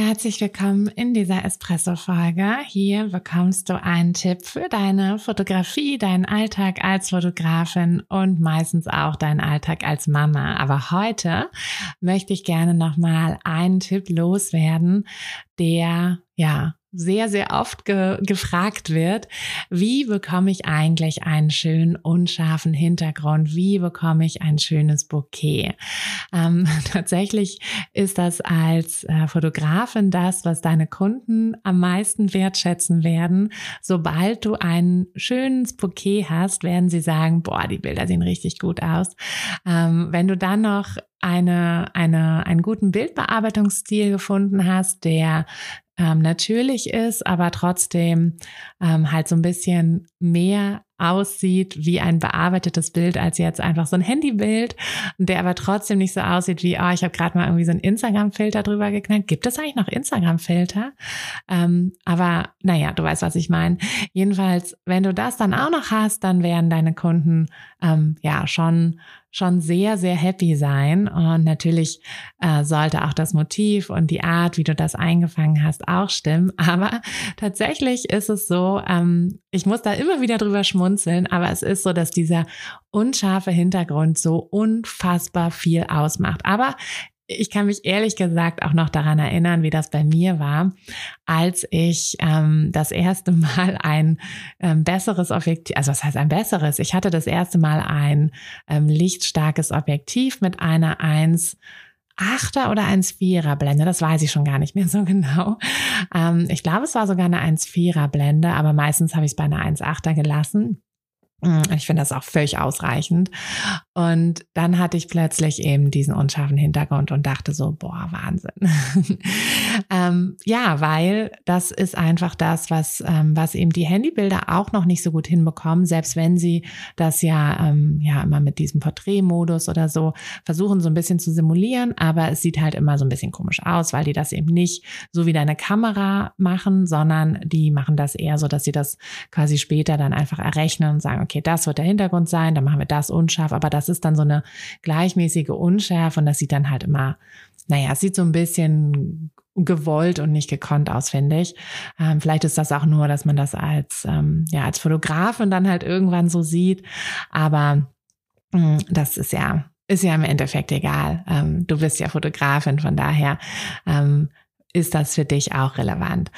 Herzlich willkommen in dieser Espresso-Folge. Hier bekommst du einen Tipp für deine Fotografie, deinen Alltag als Fotografin und meistens auch deinen Alltag als Mama. Aber heute möchte ich gerne nochmal einen Tipp loswerden, der, ja, sehr, sehr oft ge gefragt wird, wie bekomme ich eigentlich einen schönen, unscharfen Hintergrund? Wie bekomme ich ein schönes Bouquet? Ähm, tatsächlich ist das als äh, Fotografin das, was deine Kunden am meisten wertschätzen werden. Sobald du ein schönes Bouquet hast, werden sie sagen, boah, die Bilder sehen richtig gut aus. Ähm, wenn du dann noch eine, eine, einen guten Bildbearbeitungsstil gefunden hast, der ähm, natürlich ist, aber trotzdem ähm, halt so ein bisschen mehr aussieht wie ein bearbeitetes Bild als jetzt einfach so ein Handybild, der aber trotzdem nicht so aussieht wie, oh, ich habe gerade mal irgendwie so einen Instagram-Filter drüber geknallt. Gibt es eigentlich noch Instagram-Filter? Ähm, aber naja, du weißt, was ich meine. Jedenfalls, wenn du das dann auch noch hast, dann werden deine Kunden ähm, ja schon schon sehr, sehr happy sein. Und natürlich äh, sollte auch das Motiv und die Art, wie du das eingefangen hast, auch stimmen. Aber tatsächlich ist es so, ähm, ich muss da immer wieder drüber schmunzeln, aber es ist so, dass dieser unscharfe Hintergrund so unfassbar viel ausmacht. Aber ich kann mich ehrlich gesagt auch noch daran erinnern, wie das bei mir war, als ich ähm, das erste Mal ein ähm, besseres Objektiv, also was heißt ein besseres? Ich hatte das erste Mal ein ähm, lichtstarkes Objektiv mit einer 1 Achter oder 1,4er Blende, das weiß ich schon gar nicht mehr so genau. Ähm, ich glaube, es war sogar eine 1,4er Blende, aber meistens habe ich es bei einer 1,8er gelassen. Mm, ich finde das auch völlig ausreichend. Und dann hatte ich plötzlich eben diesen unscharfen Hintergrund und dachte so, boah, Wahnsinn. ähm, ja, weil das ist einfach das, was, ähm, was eben die Handybilder auch noch nicht so gut hinbekommen, selbst wenn sie das ja, ähm, ja immer mit diesem Porträtmodus oder so versuchen, so ein bisschen zu simulieren, aber es sieht halt immer so ein bisschen komisch aus, weil die das eben nicht so wie deine Kamera machen, sondern die machen das eher so, dass sie das quasi später dann einfach errechnen und sagen, okay, das wird der Hintergrund sein, dann machen wir das unscharf, aber das ist dann so eine gleichmäßige Unschärfe und das sieht dann halt immer, naja, es sieht so ein bisschen gewollt und nicht gekonnt aus, finde ich. Ähm, vielleicht ist das auch nur, dass man das als, ähm, ja, als Fotografin dann halt irgendwann so sieht, aber mh, mm, das ist ja, ist ja im Endeffekt egal. Ähm, du bist ja Fotografin, von daher ähm, ist das für dich auch relevant.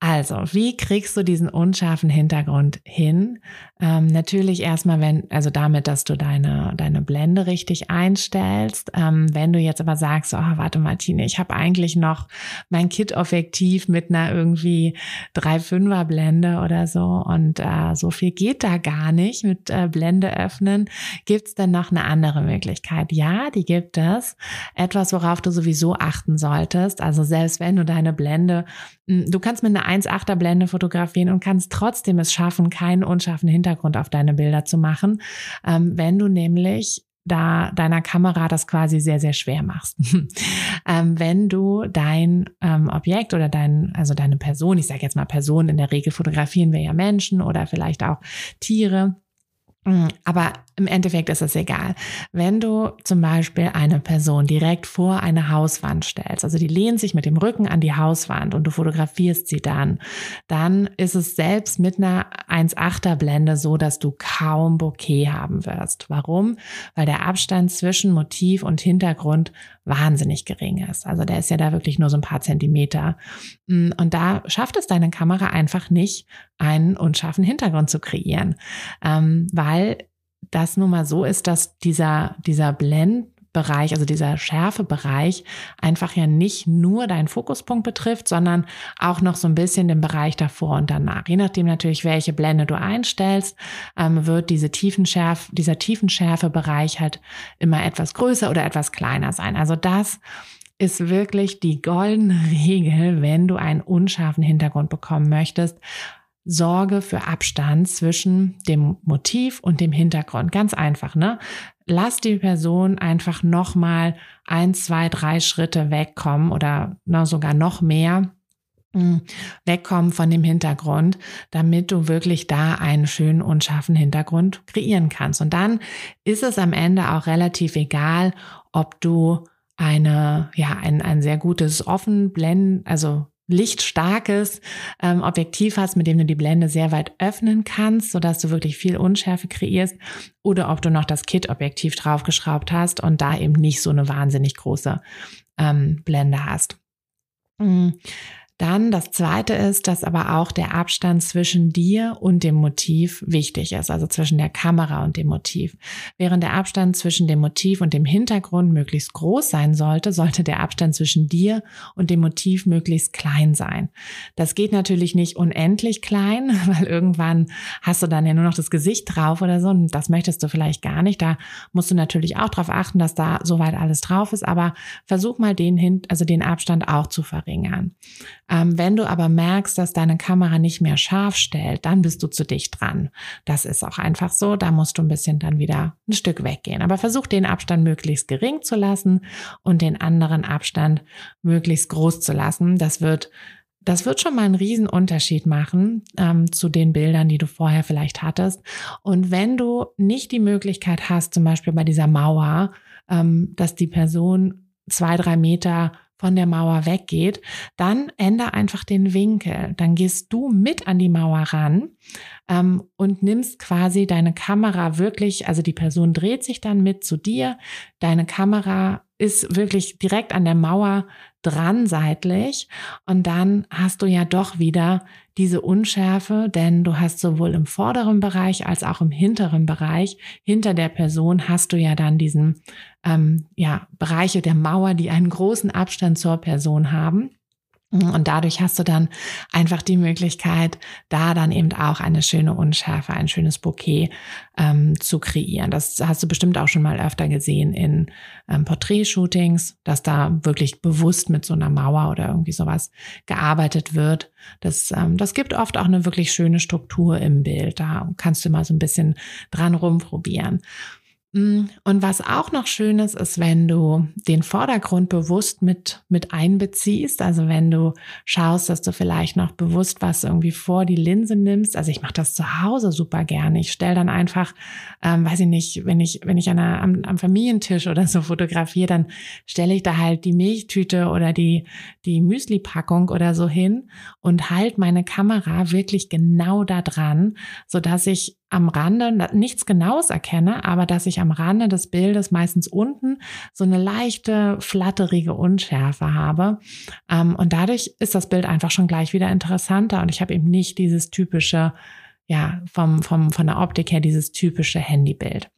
Also, wie kriegst du diesen unscharfen Hintergrund hin? Ähm, natürlich erstmal, wenn, also damit, dass du deine, deine Blende richtig einstellst. Ähm, wenn du jetzt aber sagst, oh, warte Martine, ich habe eigentlich noch mein Kit-Objektiv mit einer irgendwie 3,5er Blende oder so und äh, so viel geht da gar nicht mit äh, Blende öffnen. Gibt es denn noch eine andere Möglichkeit? Ja, die gibt es. Etwas, worauf du sowieso achten solltest. Also selbst wenn du deine Blende, hm, du kannst mit einer 1,8er Blende fotografieren und kannst trotzdem es schaffen, keinen unscharfen Hintergrund auf deine Bilder zu machen, ähm, wenn du nämlich da deiner Kamera das quasi sehr, sehr schwer machst. ähm, wenn du dein ähm, Objekt oder dein, also deine Person, ich sage jetzt mal Person, in der Regel fotografieren wir ja Menschen oder vielleicht auch Tiere, aber im Endeffekt ist es egal. Wenn du zum Beispiel eine Person direkt vor eine Hauswand stellst, also die lehnt sich mit dem Rücken an die Hauswand und du fotografierst sie dann, dann ist es selbst mit einer 1,8er Blende so, dass du kaum Bokeh haben wirst. Warum? Weil der Abstand zwischen Motiv und Hintergrund wahnsinnig gering ist. Also der ist ja da wirklich nur so ein paar Zentimeter. Mm, und da schafft es deine Kamera einfach nicht, einen unscharfen Hintergrund zu kreieren, ähm, weil das nun mal so ist, dass dieser, dieser Blend, Bereich, also dieser Schärfebereich, einfach ja nicht nur deinen Fokuspunkt betrifft, sondern auch noch so ein bisschen den Bereich davor und danach. Je nachdem natürlich, welche Blende du einstellst, ähm, wird diese Tiefenschärf, dieser Tiefenschärfebereich halt immer etwas größer oder etwas kleiner sein. Also das ist wirklich die goldene Regel, wenn du einen unscharfen Hintergrund bekommen möchtest. Sorge für Abstand zwischen dem Motiv und dem Hintergrund. Ganz einfach, ne? Lass die Person einfach nochmal ein, zwei, drei Schritte wegkommen oder ne, sogar noch mehr hm, wegkommen von dem Hintergrund, damit du wirklich da einen schönen, unscharfen Hintergrund kreieren kannst. Und dann ist es am Ende auch relativ egal, ob du eine, ja, ein, ein sehr gutes Offenblenden, also lichtstarkes ähm, Objektiv hast, mit dem du die Blende sehr weit öffnen kannst, sodass du wirklich viel Unschärfe kreierst, oder ob du noch das Kit-Objektiv draufgeschraubt hast und da eben nicht so eine wahnsinnig große ähm, Blende hast. Mhm. Dann das zweite ist, dass aber auch der Abstand zwischen dir und dem Motiv wichtig ist, also zwischen der Kamera und dem Motiv. Während der Abstand zwischen dem Motiv und dem Hintergrund möglichst groß sein sollte, sollte der Abstand zwischen dir und dem Motiv möglichst klein sein. Das geht natürlich nicht unendlich klein, weil irgendwann hast du dann ja nur noch das Gesicht drauf oder so und das möchtest du vielleicht gar nicht. Da musst du natürlich auch darauf achten, dass da soweit alles drauf ist, aber versuch mal den, also den Abstand auch zu verringern. Ähm, wenn du aber merkst, dass deine Kamera nicht mehr scharf stellt, dann bist du zu dicht dran. Das ist auch einfach so. Da musst du ein bisschen dann wieder ein Stück weggehen. Aber versuch den Abstand möglichst gering zu lassen und den anderen Abstand möglichst groß zu lassen. Das wird das wird schon mal einen riesen Unterschied machen ähm, zu den Bildern, die du vorher vielleicht hattest. Und wenn du nicht die Möglichkeit hast, zum Beispiel bei dieser Mauer, ähm, dass die Person zwei, drei Meter von der Mauer weggeht, dann ändere einfach den Winkel. Dann gehst du mit an die Mauer ran ähm, und nimmst quasi deine Kamera wirklich, also die Person dreht sich dann mit zu dir, deine Kamera ist wirklich direkt an der Mauer dran seitlich und dann hast du ja doch wieder diese Unschärfe, denn du hast sowohl im vorderen Bereich als auch im hinteren Bereich, hinter der Person hast du ja dann diesen, ähm, ja, Bereiche der Mauer, die einen großen Abstand zur Person haben. Und dadurch hast du dann einfach die Möglichkeit, da dann eben auch eine schöne Unschärfe, ein schönes Bouquet ähm, zu kreieren. Das hast du bestimmt auch schon mal öfter gesehen in ähm, Porträtshootings, dass da wirklich bewusst mit so einer Mauer oder irgendwie sowas gearbeitet wird. Das, ähm, das gibt oft auch eine wirklich schöne Struktur im Bild. Da kannst du mal so ein bisschen dran rumprobieren. Mm, und was auch noch schön ist, ist, wenn du den Vordergrund bewusst mit, mit einbeziehst. Also wenn du schaust, dass du vielleicht noch bewusst was irgendwie vor die Linse nimmst. Also ich mache das zu Hause super gerne. Ich stelle dann einfach, ähm, weiß ich nicht, wenn ich, wenn ich an einer, am, am Familientisch oder so fotografiere, dann stelle ich da halt die Milchtüte oder die, die Müsli-Packung oder so hin und halt meine Kamera wirklich genau da dran, sodass ich am Rande nichts Genaues erkenne, aber dass ich am Rande des Bildes meistens unten so eine leichte, flatterige Unschärfe habe. Ähm, und dadurch ist das Bild einfach schon gleich wieder interessanter und ich habe eben nicht dieses typische, ja, vom, vom, von der Optik her dieses typische Handybild.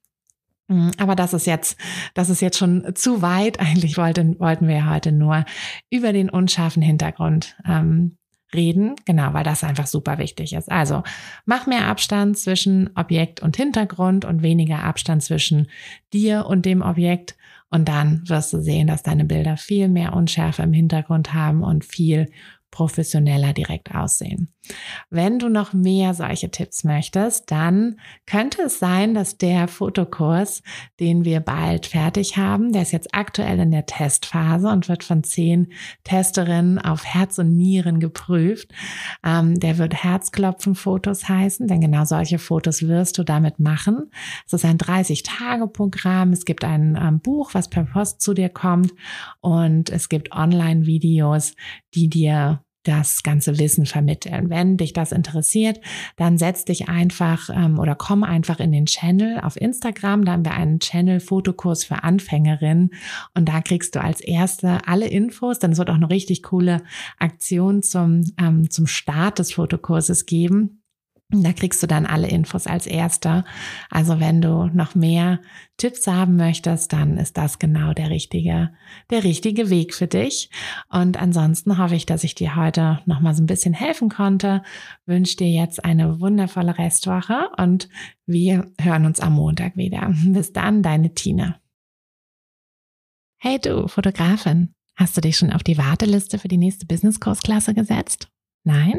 Mm, aber das ist jetzt, das ist jetzt schon zu weit. Eigentlich wollten, wollten wir heute nur über den unscharfen Hintergrund ähm, reden, genau, weil das einfach super wichtig ist. Also mach mehr Abstand zwischen Objekt und Hintergrund und weniger Abstand zwischen dir und dem Objekt. Und dann wirst du sehen, dass deine Bilder viel mehr Unschärfe im Hintergrund haben und viel professioneller direkt aussehen. Wenn du noch mehr solche Tipps möchtest, dann könnte es sein, dass der Fotokurs, den wir bald fertig haben, der ist jetzt aktuell in der Testphase und wird von zehn Testerinnen auf Herz und Nieren geprüft. Ähm, der wird Herzklopfen-Fotos heißen, denn genau solche Fotos wirst du damit machen. Es ist ein 30-Tage-Programm. Es gibt ein ähm, Buch, was per Post zu dir kommt und es gibt Online-Videos, die dir das ganze Wissen vermitteln. Wenn dich das interessiert, dann setz dich einfach ähm, oder komm einfach in den Channel auf Instagram. Da haben wir einen Channel Fotokurs für Anfängerinnen und da kriegst du als erste alle Infos. Dann wird auch eine richtig coole Aktion zum, ähm, zum Start des Fotokurses geben. Da kriegst du dann alle Infos als erster. Also wenn du noch mehr Tipps haben möchtest, dann ist das genau der richtige, der richtige Weg für dich. Und ansonsten hoffe ich, dass ich dir heute noch mal so ein bisschen helfen konnte. Wünsche dir jetzt eine wundervolle Restwoche und wir hören uns am Montag wieder. Bis dann, deine Tina. Hey du, Fotografin. Hast du dich schon auf die Warteliste für die nächste Business-Kursklasse gesetzt? Nein?